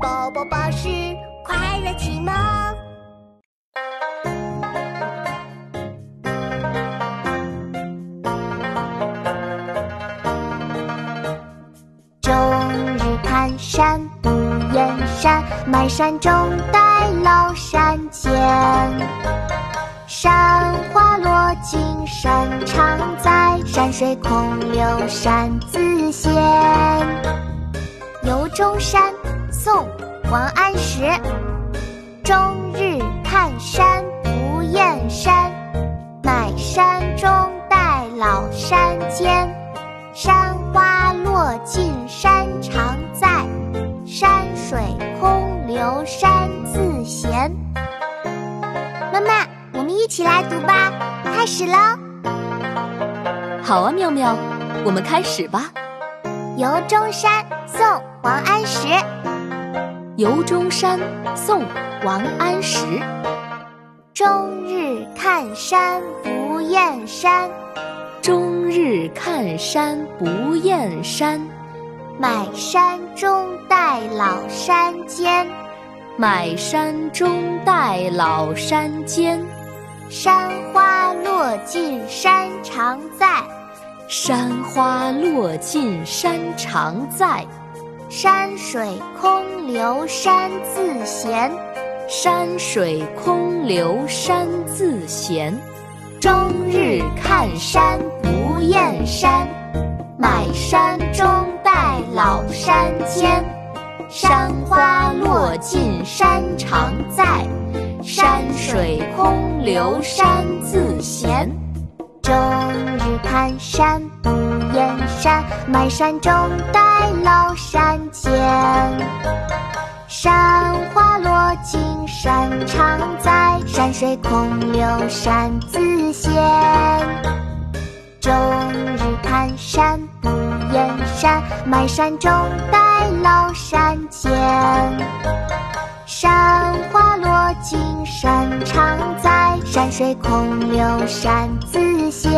宝宝巴士快乐启蒙。终日看山不厌山，满山中带老山间。山花落尽山常在，山水空留山自闲。游中山，宋·王安石。终日看山不厌山，满山中带老山间。山花落尽山常在，山水空留山自闲。妈妈，我们一起来读吧，开始喽！好啊，妙妙，我们开始吧。游中山，宋·王安石。游中山，宋·王安石。终日看山不厌山，终日看山不厌山，买山中带老山间。买山中带老山间。山花落尽山常在，山花落尽山常在。山水空留山自闲，山水空留山自闲。终日看山不厌山，满山中带老山间。山花落尽山常在，山水空留山自闲。终日看山不厌山，满山中带老山间。山花落尽山常在，山水空留山自闲。终日看山不厌山，满山中带老山间。山花落尽山常在，山水空留山自闲。